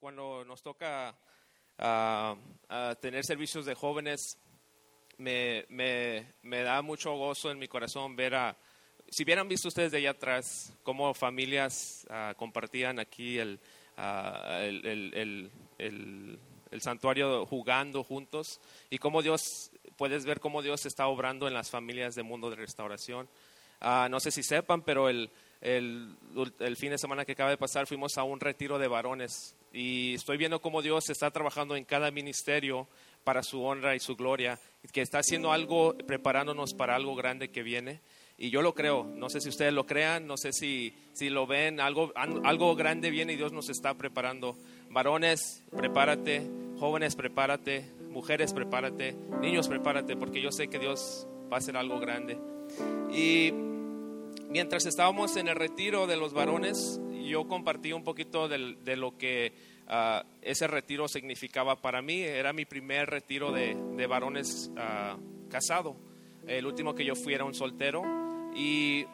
cuando nos toca ah, ah, tener servicios de jóvenes, me, me, me da mucho gozo en mi corazón ver a, si hubieran visto ustedes de allá atrás, cómo familias ah, compartían aquí el, el, el- el- el- santuario jugando juntos y cómo Dios, puedes ver cómo Dios está obrando en las familias de Mundo de Restauración. Ah, no sé si sepan, pero el, el, fin de semana que acaba de pasar fuimos a un retiro de varones y estoy viendo cómo Dios está trabajando en cada ministerio para su honra y su gloria, que está haciendo algo, preparándonos para algo grande que viene. Y yo lo creo, no sé si ustedes lo crean, no sé si, si lo ven, algo, algo grande viene y Dios nos está preparando. Varones, prepárate, jóvenes, prepárate, mujeres, prepárate, niños, prepárate, porque yo sé que Dios va a hacer algo grande. Y mientras estábamos en el retiro de los varones, yo compartí un poquito del- de, lo que ah, ese retiro significaba para mí. Era mi primer retiro de, de varones ah, casado. El último que yo fui era un soltero y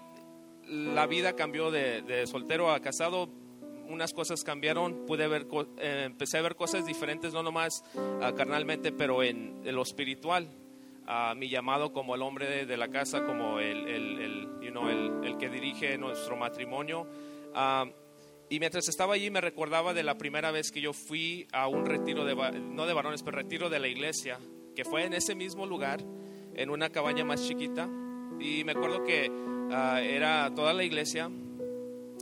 la vida cambió de, de soltero a casado. Unas cosas cambiaron, pude ver, eh, empecé a ver cosas diferentes, no nomás ah, carnalmente, pero en, en lo espiritual a mi llamado como el hombre de, de la casa, como el, el, el, you know, el, que dirige nuestro matrimonio. Ah, y mientras estaba allí me recordaba de la primera vez que yo fui a un retiro, de, no de varones, pero retiro de la iglesia, que fue en ese mismo lugar, en una cabaña más chiquita. Y me acuerdo que ah, era toda la iglesia.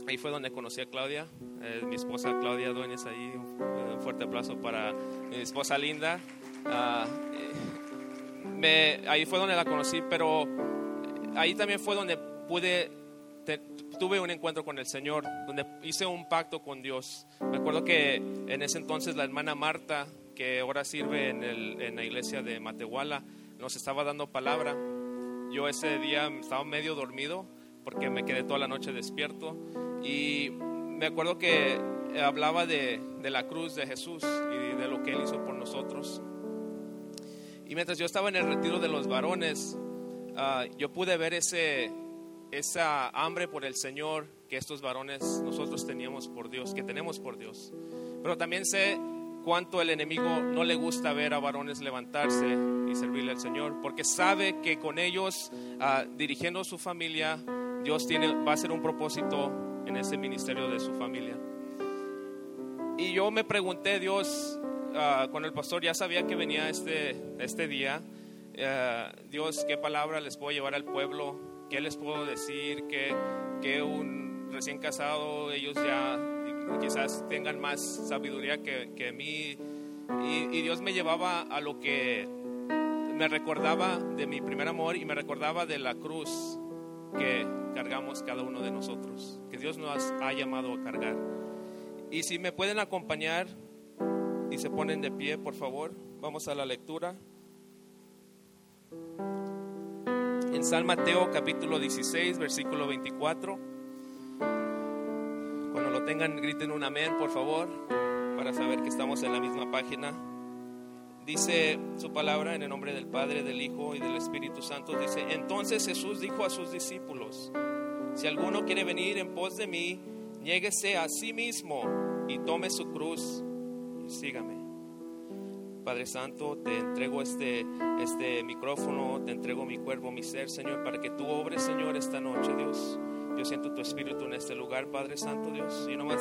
Ahí fue donde conocí a Claudia, eh, mi esposa Claudia Dueñas ahí. Un fuerte aplauso para mi esposa linda. Ah, me, ahí fue donde la conocí, pero ahí también fue donde pude, tuve un encuentro con el Señor, donde hice un pacto con Dios. Me acuerdo que en ese entonces la hermana Marta, que ahora sirve en, la iglesia de Matehuala, nos estaba dando palabra. Yo ese día estaba medio dormido porque me quedé toda la noche despierto y me acuerdo que hablaba de la cruz de Jesús y de lo que Él hizo por nosotros. Y mientras yo estaba en el retiro de los varones, ah, yo pude ver ese, esa hambre por el Señor que estos varones nosotros teníamos por Dios, que tenemos por Dios. Pero también sé cuánto el enemigo no le gusta ver a varones levantarse y servirle al Señor, porque sabe que con ellos ah, dirigiendo su familia, Dios tiene, va a hacer un propósito en ese ministerio de su familia. Y yo me pregunté, Dios, ah, con el pastor ya sabía que venía este, este día, eh, Dios, ¿qué palabra les puedo llevar al pueblo? ¿Qué les puedo decir? Que, que un recién casado, ellos ya quizás tengan más sabiduría que, que mí. Y, y Dios me llevaba a lo que me recordaba de mi primer amor y me recordaba de la cruz que cargamos cada uno de nosotros, que Dios nos ha llamado a cargar. Y si me pueden acompañar se ponen de pie, por favor, vamos a la lectura. En San Mateo capítulo 16, versículo 24. Cuando lo tengan, griten un amén, por favor, para saber que estamos en la misma página. Dice su palabra en el nombre del Padre, del Hijo y del Espíritu Santo. Dice, entonces Jesús dijo a sus discípulos, si alguno quiere venir en pos de mí, niéguese a sí mismo y tome su cruz sígame. Padre Santo, te entrego este, este micrófono, te entrego mi cuerpo, mi ser, Señor, para que tú obres, Señor, esta noche, Dios. Yo siento tu espíritu en este lugar, Padre Santo, Dios. Y nomás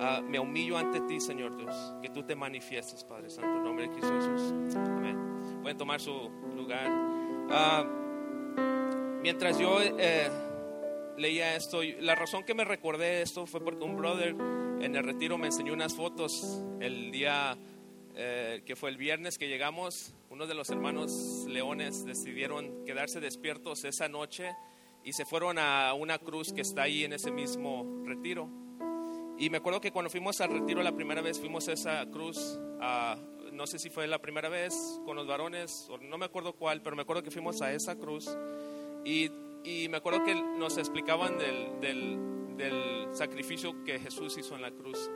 ah, me humillo ante ti, Señor Dios. Que tú te manifiestes, Padre Santo, en nombre de Jesús. Amén. Pueden tomar su lugar. Ah, mientras yo eh, leía esto, la razón que me recordé de esto fue porque un brother en el retiro me enseñó unas fotos el día eh, que fue el viernes que llegamos. Uno de los hermanos leones decidieron quedarse despiertos esa noche y se fueron a una cruz que está ahí en ese mismo retiro. Y me acuerdo que cuando fuimos al retiro la primera vez, fuimos a esa cruz, no sé si fue la primera vez con los varones, o no me acuerdo cuál, pero me acuerdo que fuimos a esa cruz. Y, y me acuerdo que nos explicaban del, del, del sacrificio que Jesús hizo en la cruz.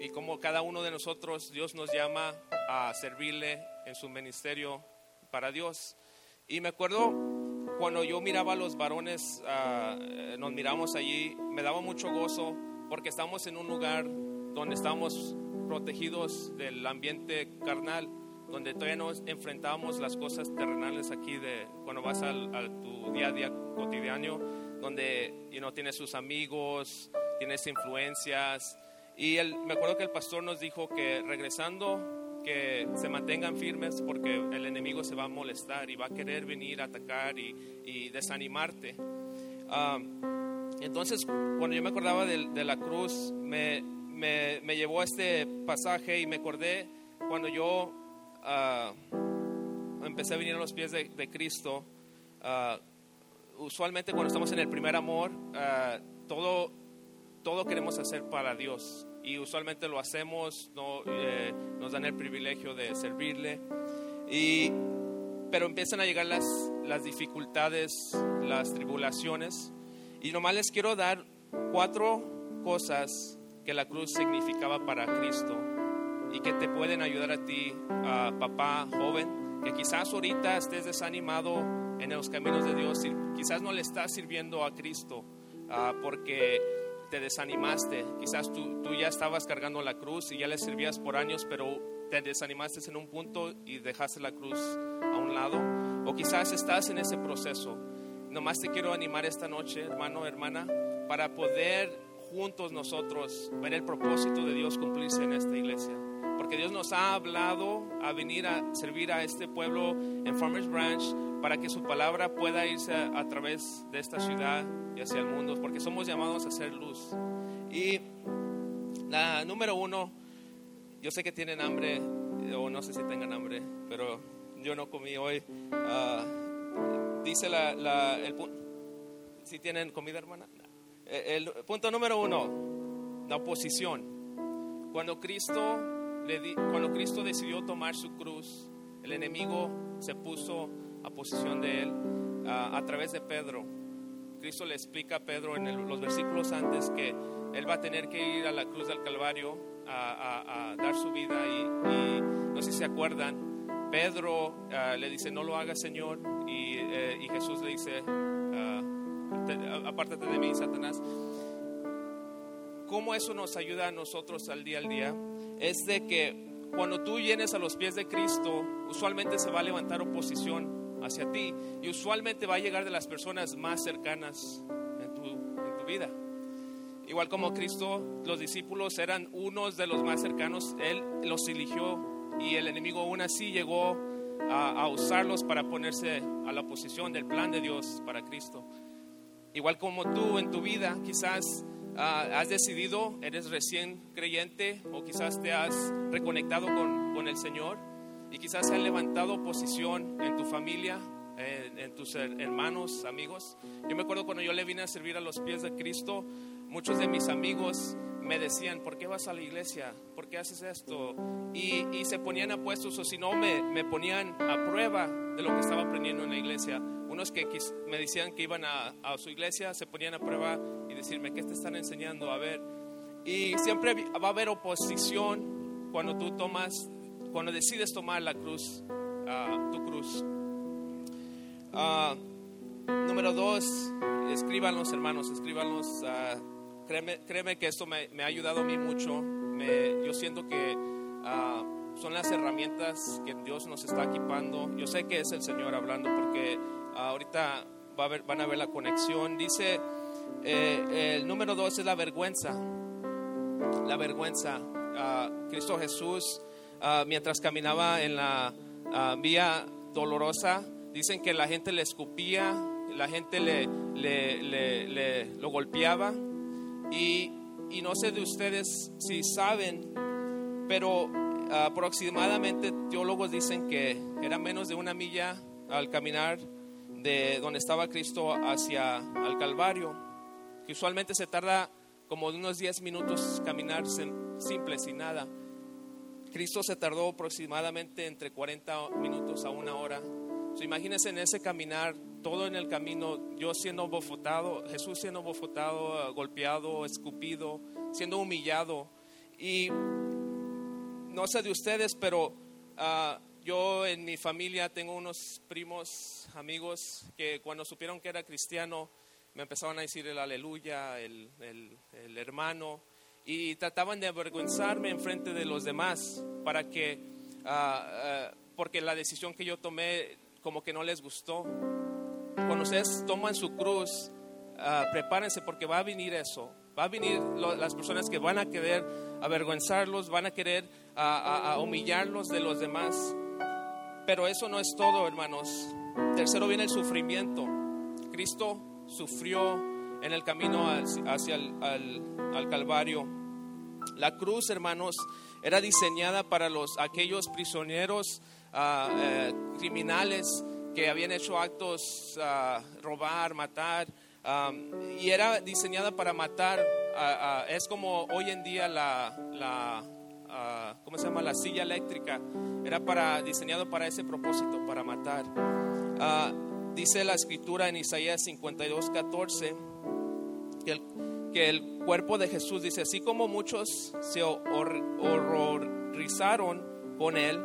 Y como cada uno de nosotros, Dios nos llama a servirle en su ministerio para Dios. Y me acuerdo cuando yo miraba a los varones, eh, nos miramos allí, me daba mucho gozo porque estamos en un lugar donde estamos protegidos del ambiente carnal, donde todavía no enfrentábamos las cosas terrenales aquí de cuando vas al, a tu día a día cotidiano, donde you know, tienes sus amigos, tienes influencias. Y el, me acuerdo que el pastor nos dijo que regresando que se mantengan firmes porque el enemigo se va a molestar y va a querer venir a atacar y, y desanimarte. Ah, entonces, cuando yo me acordaba de, de la cruz, me, me, me, llevó a este pasaje y me acordé cuando yo uh, empecé a venir a los pies de, de Cristo. Uh, usualmente cuando estamos en el primer amor, uh, todo, todo queremos hacer para Dios y usualmente lo hacemos, no, eh, nos dan el privilegio de servirle. Y, pero empiezan a llegar las, las dificultades, las tribulaciones. Y nomás les quiero dar cuatro cosas que la cruz significaba para Cristo y que te pueden ayudar a ti, papá joven, que quizás ahorita estés desanimado en los caminos de Dios quizás no le estás sirviendo a Cristo uh, porque te desanimaste, quizás tú, tú, ya estabas cargando la cruz y ya le servías por años, pero te desanimaste en un punto y dejaste la cruz a un lado, o quizás estás en ese proceso. Nomás te quiero animar esta noche, hermano, hermana, para poder juntos nosotros ver el propósito de Dios cumplirse en esta iglesia. Porque Dios nos ha hablado a venir a servir a este pueblo en Farmers Branch para que su palabra pueda irse a, a través de esta ciudad y hacia el mundo, porque somos llamados a ser luz. Y la número uno, yo sé que tienen hambre, o no sé si tengan hambre, pero yo no comí hoy. Uh, dice la, la, el si tienen comida, hermana. El, el punto número uno, la oposición. Cuando Cristo, le di, cuando Cristo decidió tomar su cruz, el enemigo se puso a posición de él a través de Pedro Cristo le explica a Pedro en los versículos antes que él va a tener que ir a la cruz del Calvario a, dar su vida y, no sé si se acuerdan, Pedro uh, le dice, no lo hagas Señor, y, eh, Jesús le dice, uh, apártate de mí, Satanás. ¿Cómo eso nos ayuda a nosotros al día al día? Es de que cuando tú vienes a los pies de Cristo, usualmente se va a levantar oposición hacia ti y usualmente va a llegar de las personas más cercanas en tu, en tu vida. Igual como Cristo, los discípulos eran unos de los más cercanos, Él los eligió y el enemigo aún así llegó a, usarlos para ponerse a la oposición del plan de Dios para Cristo. Igual como tú en tu vida, quizás uh, has decidido, eres recién creyente o quizás te has reconectado con, con el Señor y quizás se han levantado oposición en tu familia, en, tus hermanos, amigos. Yo me acuerdo cuando yo le vine a servir a los pies de Cristo, muchos de mis amigos me decían, ¿por qué vas a la iglesia? ¿Por qué haces esto? Y, y se ponían apuestos o si no me, me, ponían a prueba de lo que estaba aprendiendo en la iglesia. Unos que me decían que iban a, a su iglesia se ponían a prueba y decirme, ¿qué te están enseñando? A ver. Y siempre va a haber oposición cuando tú tomas cuando decides tomar la cruz, uh, tu cruz. Uh, número dos, escríbanlos hermanos, escríbanlos. Uh, créeme, créeme, que esto me, ha ayudado a mí mucho. Yo siento que son las herramientas que Dios nos está equipando. Yo sé que es el Señor hablando porque ahorita van a ver la conexión. Dice, eh, el número dos es la vergüenza. La vergüenza. Cristo Jesús uh, mientras caminaba en la uh, vía dolorosa, dicen que la gente le escupía, la gente le, le, le, lo golpeaba y, y, no sé de ustedes si saben, pero uh, aproximadamente teólogos dicen que era menos de una milla al caminar de donde estaba Cristo hacia al Calvario, que usualmente se tarda como unos 10 minutos caminar simple, sin nada. Cristo se tardó aproximadamente entre 40 minutos a una hora. So, imagínense en ese caminar, todo en el camino, yo siendo bofotado, Jesús siendo bofotado, golpeado, escupido, siendo humillado. Y no sé de ustedes, pero uh, yo en mi familia tengo unos primos, amigos, que cuando supieron que era cristiano, me empezaban a decir el aleluya, el, el, el hermano. Y trataban de avergonzarme en frente de los demás para que, ah, ah, porque la decisión que yo tomé como que no les gustó. Cuando ustedes toman su cruz, ah, prepárense porque va a venir eso. Va a venir lo- las personas que van a querer avergonzarlos, van a querer a- a humillarlos de los demás. Pero eso no es todo, hermanos. Tercero viene el sufrimiento. Cristo sufrió en el camino hacia el al- al Calvario. La cruz, hermanos, era diseñada para los, aquellos prisioneros ah, eh, criminales que habían hecho actos, ah, robar, matar, am, y era diseñada para matar. ah, es como hoy en día la, la ah, ¿cómo se llama? La silla eléctrica. Era para, diseñado para ese propósito, para matar. Ah, dice la escritura en Isaías 52, 14 que el, que el cuerpo de Jesús dice, así como muchos se hor- horrorizaron con él,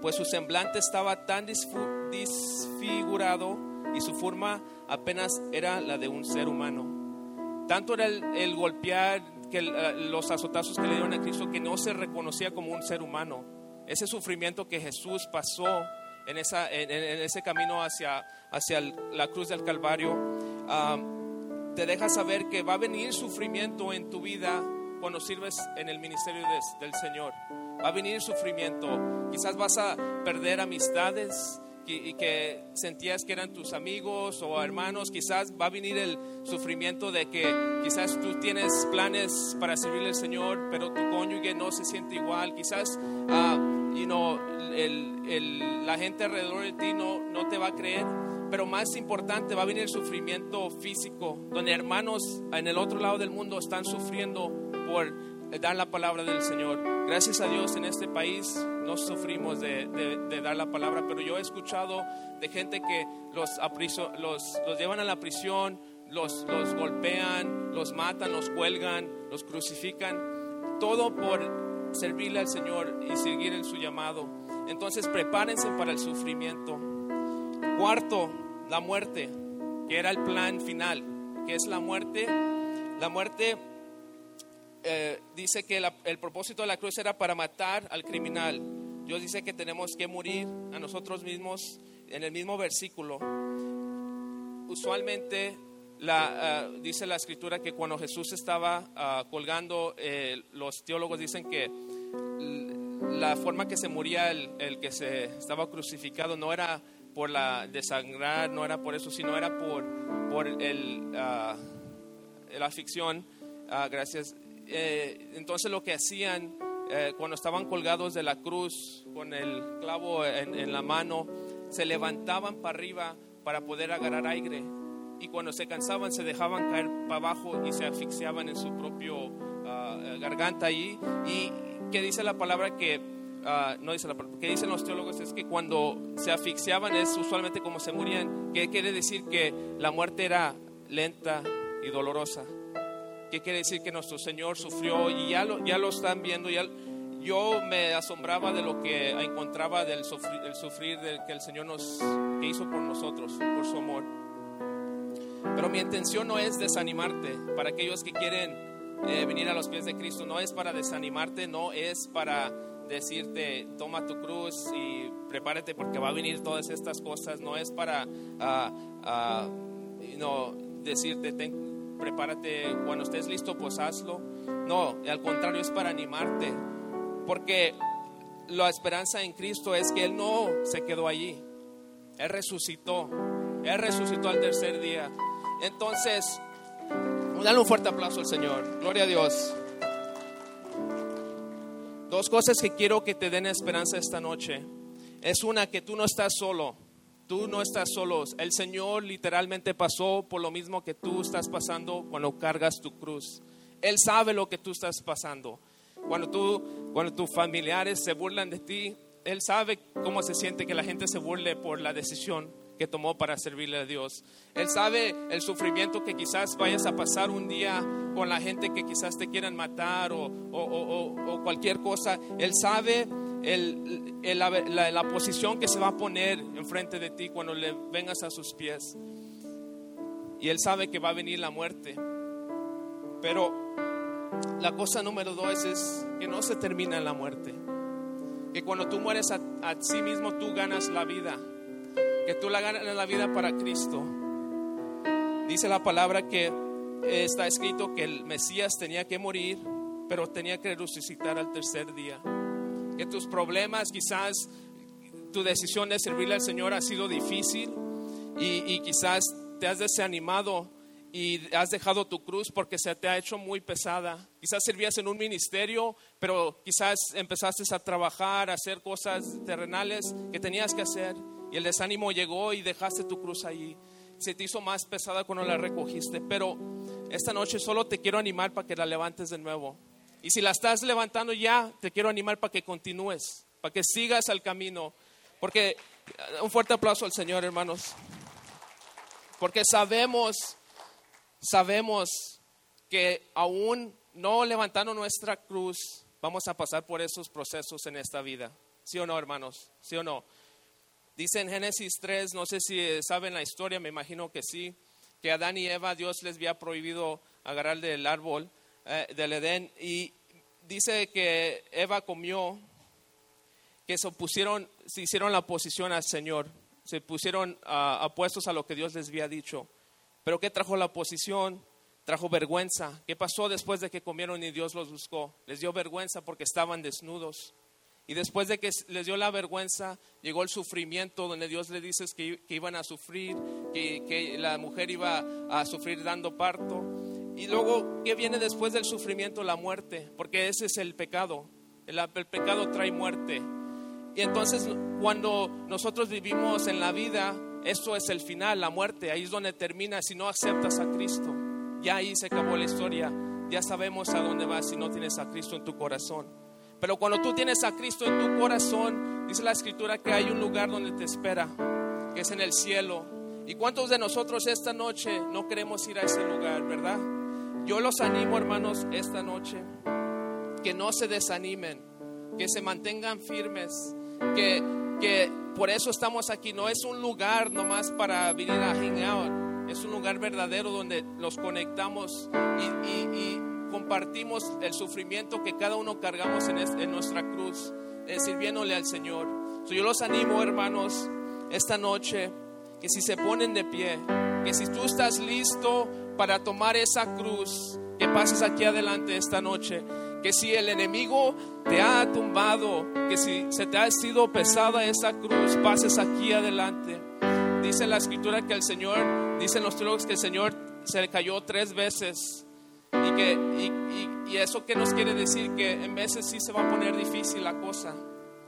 pues su semblante estaba tan disfigurado y su forma apenas era la de un ser humano. Tanto era el, el golpear, que eh, los azotazos que le dieron a Cristo, que no se reconocía como un ser humano. Ese sufrimiento que Jesús pasó en, esa, en, ese camino hacia, hacia la cruz del Calvario, ah, te deja saber que va a venir sufrimiento en tu vida cuando sirves en el ministerio de- del Señor. Va a venir sufrimiento. Quizás vas a perder amistades y, que sentías que eran tus amigos o hermanos. Quizás va a venir el sufrimiento de que quizás tú tienes planes para servirle al Señor, pero tu cónyuge no se siente igual. Quizás ah, you la gente alrededor de ti no te va a creer. Pero más importante, va a venir el sufrimiento físico, donde hermanos en el otro lado del mundo están sufriendo por dar la palabra del Señor. Gracias a Dios en este país no sufrimos de, de- de dar la palabra, pero yo he escuchado de gente que los, apriso- los, los llevan a la prisión, los, los golpean, los matan, los cuelgan, los crucifican, todo por servirle al Señor y seguir en su llamado. Entonces prepárense para el sufrimiento. Cuarto, la muerte, que era el plan final, que es la muerte. La muerte eh, dice que el propósito de la cruz era para matar al criminal. Dios dice que tenemos que morir a nosotros mismos en el mismo versículo. Usualmente la, ah, dice la escritura que cuando Jesús estaba ah, colgando, eh, los teólogos dicen que la forma que se moría el, el que se estaba crucificado no era por la desangrar, no era por eso, sino era por, por el, ah, la ficción. Ah, gracias. Eh, entonces lo que hacían eh, cuando estaban colgados de la cruz con el clavo en, en la mano, se levantaban para arriba para poder agarrar aire. Y cuando se cansaban se dejaban caer para abajo y se asfixiaban en su propio ah, garganta allí. Y que dice la palabra que, ah, no dice la palabra, que dicen los teólogos es que cuando se asfixiaban es usualmente como se morían. que quiere decir? Que la muerte era lenta y dolorosa. ¿Qué quiere decir? Que nuestro Señor sufrió y ya lo, ya lo están viendo. Ya, yo me asombraba de lo que encontraba del sufrir, del que el Señor nos hizo por nosotros, por su amor. Pero mi intención no es desanimarte para aquellos que quieren eh, venir a los pies de Cristo. No es para desanimarte, no es para decirte toma tu cruz y prepárate porque va a venir todas estas cosas. No es para ah, no, decirte ten- prepárate cuando estés listo, pues hazlo. No, al contrario, es para animarte. Porque la esperanza en Cristo es que Él no se quedó allí. Él resucitó. Él resucitó al tercer día. Entonces, dale un fuerte aplauso al Señor. Gloria a Dios. Dos cosas que quiero que te den esperanza esta noche. Es una que tú no estás solo. Tú no estás solo. El Señor literalmente pasó por lo mismo que tú estás pasando cuando cargas tu cruz. Él sabe lo que tú estás pasando. Cuando tú, cuando tus familiares se burlan de ti, Él sabe cómo se siente que la gente se burle por la decisión que tomó para servirle a Dios. Él sabe el sufrimiento que quizás vayas a pasar un día con la gente que quizás te quieran matar o, o- o- o- cualquier cosa. Él sabe el- el- la, la- la posición que se va a poner enfrente de ti cuando le vengas a sus pies. Y Él sabe que va a venir la muerte. Pero la cosa número dos es que no se termina en la muerte. Que cuando tú mueres a, a sí mismo, tú ganas la vida. Que tú la ganas la vida para Cristo. Dice la palabra que está escrito que el Mesías tenía que morir, pero tenía que resucitar al tercer día. Que tus problemas, quizás tu decisión de servirle al Señor ha sido difícil y, y quizás te has desanimado y has dejado tu cruz porque se te ha hecho muy pesada. Quizás servías en un ministerio, pero quizás empezaste a trabajar, a hacer cosas terrenales que tenías que hacer y el desánimo llegó y dejaste tu cruz ahí. Se te hizo más pesada cuando la recogiste, pero esta noche solo te quiero animar para que la levantes de nuevo. Y si la estás levantando ya, te quiero animar para que continúes, para que sigas al camino. Porque un fuerte aplauso al Señor, hermanos. Porque sabemos, sabemos que aún no levantando nuestra cruz, vamos a pasar por esos procesos en esta vida. ¿Sí o no, hermanos? ¿Sí o no? Dice en Génesis 3, no sé si saben la historia, me imagino que sí, que Adán y Eva, Dios les había prohibido agarrar del árbol eh, del Edén y dice que Eva comió, que se opusieron, se hicieron la oposición al Señor, se pusieron apuestos a lo que Dios les había dicho. Pero ¿qué trajo la oposición? Trajo vergüenza. ¿Qué pasó después de que comieron y Dios los buscó? Les dio vergüenza porque estaban desnudos. Y después de que les dio la vergüenza, llegó el sufrimiento donde Dios le dice que, iban a sufrir, que, la mujer iba a sufrir dando parto. Y luego, ¿qué viene después del sufrimiento? La muerte, porque ese es el pecado. El, el pecado trae muerte. Y entonces, cuando nosotros vivimos en la vida, eso es el final, la muerte. Ahí es donde termina si no aceptas a Cristo. Ya ahí se acabó la historia. Ya sabemos a dónde vas si no tienes a Cristo en tu corazón. Pero cuando tú tienes a Cristo en tu corazón, dice la escritura que hay un lugar donde te espera, que es en el cielo. ¿Y cuántos de nosotros esta noche no queremos ir a ese lugar, verdad? Yo los animo, hermanos, esta noche, que no se desanimen, que se mantengan firmes, que, que por eso estamos aquí. No es un lugar nomás para venir a hang es un lugar verdadero donde nos conectamos y compartimos el sufrimiento que cada uno cargamos en, nuestra cruz, eh, sirviéndole al Señor. yo los animo, hermanos, esta noche, que si se ponen de pie, que si tú estás listo para tomar esa cruz, que pases aquí adelante esta noche, que si el enemigo te ha tumbado, que si se te ha sido pesada esa cruz, pases aquí adelante. Dice la escritura que el Señor, dicen los teólogos que el Señor se cayó tres veces y, que, y, eso que nos quiere decir que en veces sí se va a poner difícil la cosa,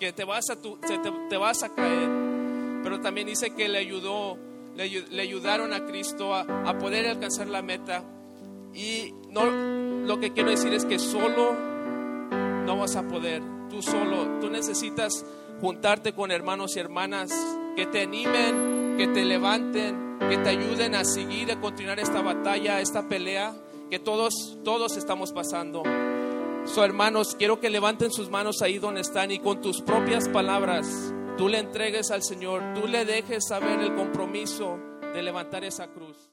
que te vas a, tu, te, vas a caer, pero también dice que le ayudó, le, ayudaron a Cristo a, a, poder alcanzar la meta. Y no, lo que quiero decir es que solo no vas a poder, tú solo, tú necesitas juntarte con hermanos y hermanas que te animen, que te levanten, que te ayuden a seguir, a continuar esta batalla, esta pelea todos, todos estamos pasando. So, hermanos, quiero que levanten sus manos ahí donde están y con tus propias palabras tú le entregues al Señor, tú le dejes saber el compromiso de levantar esa cruz.